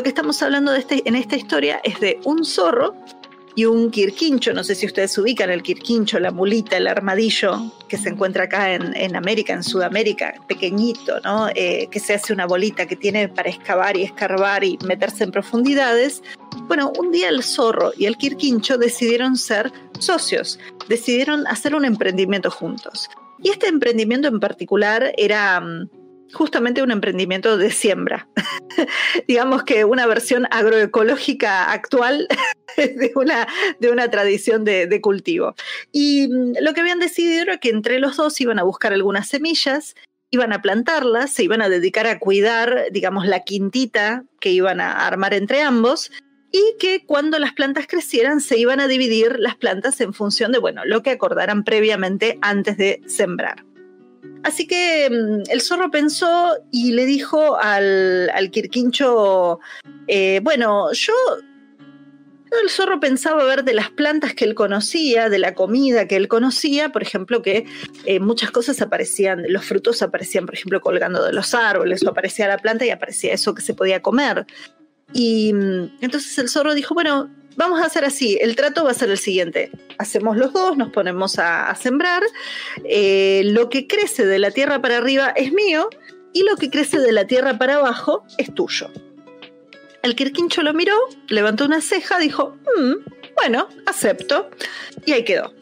Lo que estamos hablando de este, en esta historia es de un zorro y un quirquincho. No sé si ustedes ubican el quirquincho, la mulita, el armadillo que se encuentra acá en, América, en Sudamérica, pequeñito, ¿no? Eh, que se hace una bolita que tiene para excavar y escarbar y meterse en profundidades. Bueno, un día el zorro y el quirquincho decidieron ser socios, decidieron hacer un emprendimiento juntos. Y este emprendimiento en particular era mm, justamente un emprendimiento de siembra. Digamos que una versión agroecológica actual de una, de una tradición de, cultivo. Y mm, lo que habían decidido era que entre los dos iban a buscar algunas semillas, iban a plantarlas, se iban a dedicar a cuidar, digamos, la quintita que iban a armar entre ambos. Y que cuando las plantas crecieran se iban a dividir las plantas en función de, bueno, lo que acordaran previamente antes de sembrar. Así que mm, el zorro pensó y le dijo al, quirquincho, eh, bueno, yo el zorro pensaba ver de las plantas que él conocía, de la comida que él conocía, por ejemplo, que eh, muchas cosas aparecían, los frutos aparecían, por ejemplo, colgando de los árboles, o aparecía la planta y aparecía eso que se podía comer. Y mm, entonces el zorro dijo, bueno, vamos a hacer así, el trato va a ser el siguiente, hacemos los dos, nos ponemos a, sembrar, eh, lo que crece de la tierra para arriba es mío y lo que crece de la tierra para abajo es tuyo. El Quirquincho lo miró, levantó una ceja, dijo, mm, bueno, acepto, y ahí quedó.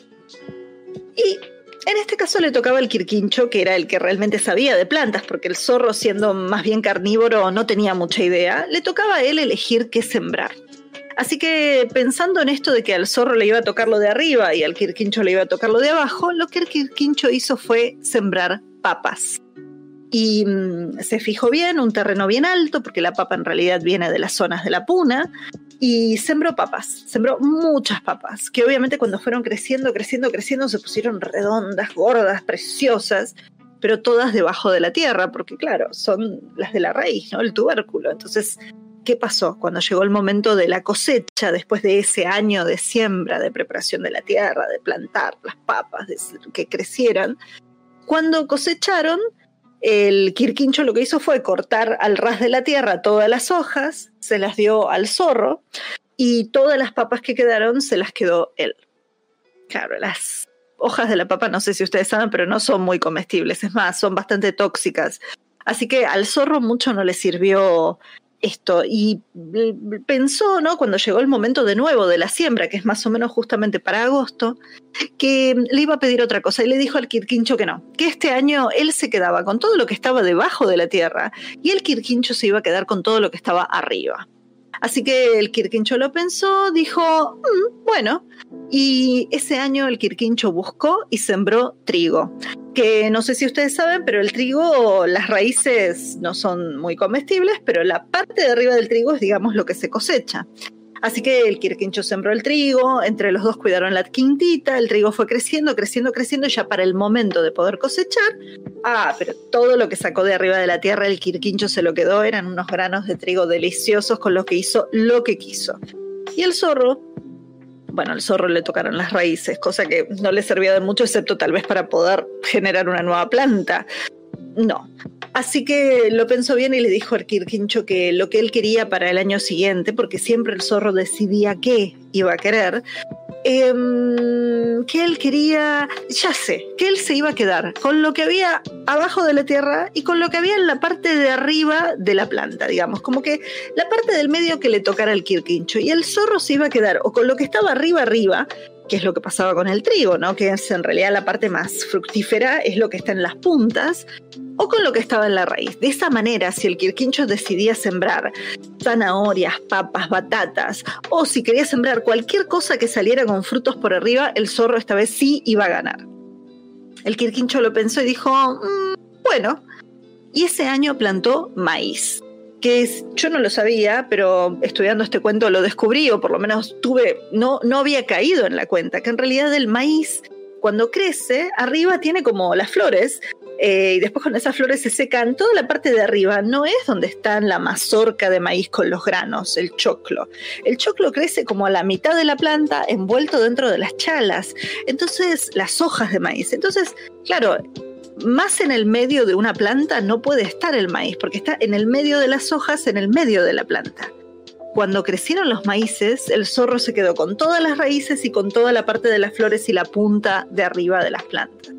Y en este caso le tocaba al Quirquincho, que era el que realmente sabía de plantas, porque el zorro, siendo más bien carnívoro, no tenía mucha idea, le tocaba a él elegir qué sembrar. Así que pensando en esto de que al zorro le iba a tocar lo de arriba y al quirquincho le iba a tocar lo de abajo, lo que el quirquincho hizo fue sembrar papas. Y mm, se fijó bien, un terreno bien alto, porque la papa en realidad viene de las zonas de la puna, y sembró papas, sembró muchas papas, que obviamente cuando fueron creciendo, creciendo, creciendo, se pusieron redondas, gordas, preciosas, pero todas debajo de la tierra, porque claro, son las de la raíz, ¿no? El tubérculo. Entonces ¿qué pasó? Cuando llegó el momento de la cosecha, después de ese año de siembra, de preparación de la tierra, de plantar las papas, de que crecieran, cuando cosecharon, el quirquincho lo que hizo fue cortar al ras de la tierra todas las hojas, se las dio al zorro y todas las papas que quedaron se las quedó él. Claro, las hojas de la papa, no sé si ustedes saben, pero no son muy comestibles, es más, son bastante tóxicas. Así que al zorro mucho no le sirvió esto y pensó, ¿no? Cuando llegó el momento de nuevo de la siembra, que es más o menos justamente para agosto, que le iba a pedir otra cosa y le dijo al Quirquincho que no, que este año él se quedaba con todo lo que estaba debajo de la tierra y el Quirquincho se iba a quedar con todo lo que estaba arriba. Así que el Quirquincho lo pensó, dijo, mm, bueno, y ese año el Quirquincho buscó y sembró trigo, que no sé si ustedes saben, pero el trigo, las raíces no son muy comestibles, pero la parte de arriba del trigo es, digamos, lo que se cosecha. Así que el Quirquincho sembró el trigo, entre los dos cuidaron la quintita, el trigo fue creciendo, creciendo, creciendo, ya para el momento de poder cosechar, ah, pero todo lo que sacó de arriba de la tierra el Quirquincho se lo quedó, eran unos granos de trigo deliciosos con los que hizo lo que quiso. Y el zorro, bueno, al zorro le tocaron las raíces, cosa que no le servía de mucho, excepto tal vez para poder generar una nueva planta. No, Así que lo pensó bien y le dijo al Quirquincho que lo que él quería para el año siguiente, porque siempre el zorro decidía qué iba a querer, em, que él quería, ya sé, que él se iba a quedar con lo que había abajo de la tierra y con lo que había en la parte de arriba de la planta, digamos, como que la parte del medio que le tocara al Quirquincho. Y el zorro se iba a quedar o con lo que estaba arriba arriba, que es lo que pasaba con el trigo, ¿no? Que es en realidad la parte más fructífera, es lo que está en las puntas, o con lo que estaba en la raíz. De esa manera, si el quirquincho decidía sembrar zanahorias, papas, batatas, o si quería sembrar cualquier cosa que saliera con frutos por arriba, el zorro esta vez sí iba a ganar. El quirquincho lo pensó y dijo, mm, bueno, y ese año plantó maíz. Que yo no lo sabía, pero estudiando este cuento lo descubrí, o por lo menos tuve, no, no había caído en la cuenta, que en realidad el maíz, cuando crece, arriba tiene como las flores, eh, y después cuando esas flores se secan, toda la parte de arriba no es donde está la mazorca de maíz con los granos, el choclo. El choclo crece como a la mitad de la planta, envuelto dentro de las chalas, entonces las hojas de maíz. Entonces, claro, más en el medio de una planta no puede estar el maíz, porque está en el medio de las hojas, en el medio de la planta. Cuando crecieron los maíces, el zorro se quedó con todas las raíces y con toda la parte de las flores y la punta de arriba de las plantas.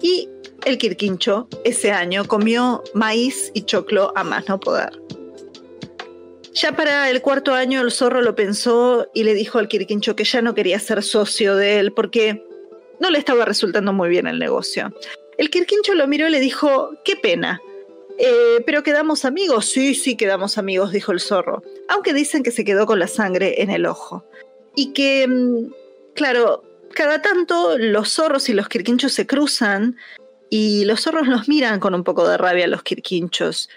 Y el Quirquincho ese año comió maíz y choclo a más no poder. Ya para el cuarto año el zorro lo pensó y le dijo al Quirquincho que ya no quería ser socio de él porque no le estaba resultando muy bien el negocio. El Quirquincho lo miró y le dijo, qué pena. Eh, ¿Pero quedamos amigos? Sí, sí, quedamos amigos, dijo el zorro, aunque dicen que se quedó con la sangre en el ojo. Y que, mm, claro, cada tanto los zorros y los quirquinchos se cruzan y los zorros los miran con un poco de rabia a los quirquinchos.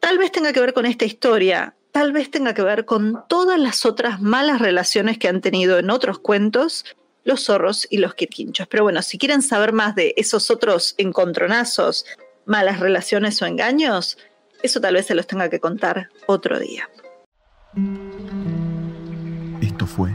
Tal vez tenga que ver con esta historia, tal vez tenga que ver con todas las otras malas relaciones que han tenido en otros cuentos los zorros y los quirquinchos. Pero bueno, si quieren saber más de esos otros encontronazos, malas relaciones o engaños, eso tal vez se los tenga que contar otro día. Esto fue